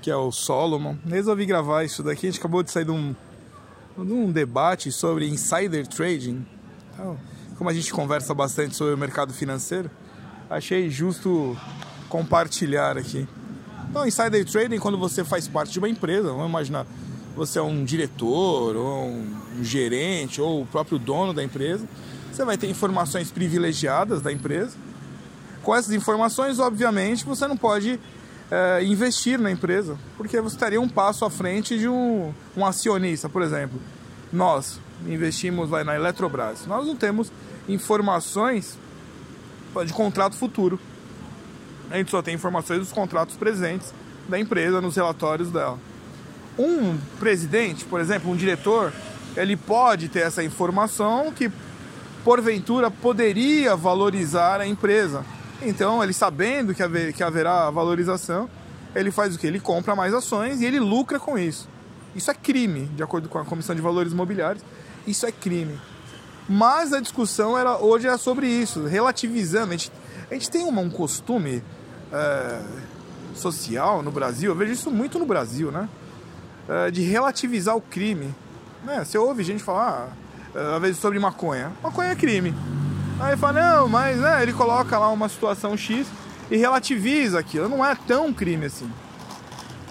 que é o Solomon. Resolvi gravar isso daqui. A gente acabou de sair de um, de um debate sobre insider trading. Então, como a gente conversa bastante sobre o mercado financeiro, achei justo compartilhar aqui. Então, insider trading quando você faz parte de uma empresa, vamos imaginar, você é um diretor, ou um gerente, ou o próprio dono da empresa, você vai ter informações privilegiadas da empresa. Com essas informações, obviamente, você não pode é, investir na empresa, porque você estaria um passo à frente de um, um acionista, por exemplo. Nós investimos na Eletrobras, nós não temos informações de contrato futuro. A gente só tem informações dos contratos presentes da empresa nos relatórios dela. Um presidente, por exemplo, um diretor, ele pode ter essa informação que porventura poderia valorizar a empresa. Então, ele sabendo que, haver, que haverá valorização, ele faz o que? Ele compra mais ações e ele lucra com isso. Isso é crime, de acordo com a Comissão de Valores Imobiliários. Isso é crime. Mas a discussão era, hoje é sobre isso, relativizando. A gente, a gente tem uma, um costume é, social no Brasil, eu vejo isso muito no Brasil, né? É, de relativizar o crime. Né? Você ouve gente falar, ah, às vezes, sobre maconha. Maconha é crime. Aí fala, não, mas né, ele coloca lá uma situação X e relativiza aquilo. Não é tão crime assim.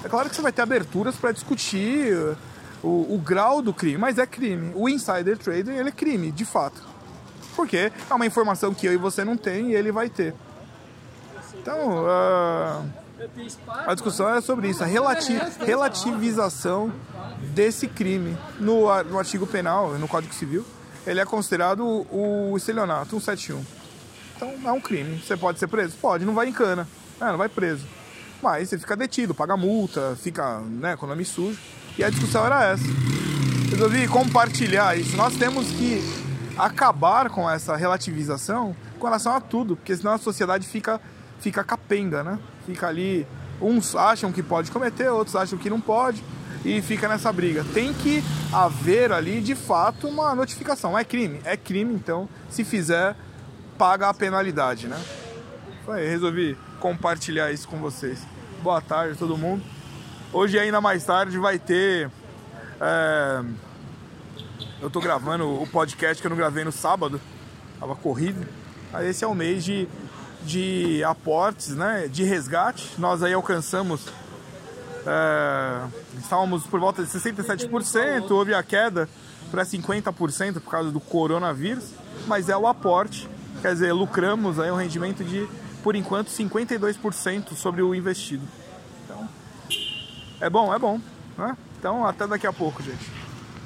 É claro que você vai ter aberturas para discutir o, o, grau do crime, mas é crime. O insider trading ele é crime, de fato. Porque é uma informação que eu e você não tem e ele vai ter. Então, uh, a discussão era sobre isso, a relati relativização desse crime no, no artigo penal, no Código Civil ele é considerado o estelionato 171. Então é um crime. Você pode ser preso? Pode, não vai em cana. É, não vai preso. Mas você fica detido, paga multa, fica né, com o nome sujo. E a discussão era essa. Resolvi compartilhar isso. Nós temos que acabar com essa relativização com relação a tudo, porque senão a sociedade fica, fica capenga, né? Fica ali. Uns acham que pode cometer, outros acham que não pode e fica nessa briga. Tem que haver ali de fato uma notificação. É crime? É crime, então se fizer, paga a penalidade, né? Foi, resolvi compartilhar isso com vocês. Boa tarde todo mundo. Hoje ainda mais tarde vai ter. É... Eu tô gravando o podcast que eu não gravei no sábado, tava corrido. Aí esse é o mês de, de aportes, né? De resgate. Nós aí alcançamos é, estávamos por volta de 67%, houve a queda para 50% por causa do coronavírus, mas é o aporte, quer dizer, lucramos aí um rendimento de, por enquanto, 52% sobre o investido. Então, é bom, é bom. Né? Então, até daqui a pouco, gente.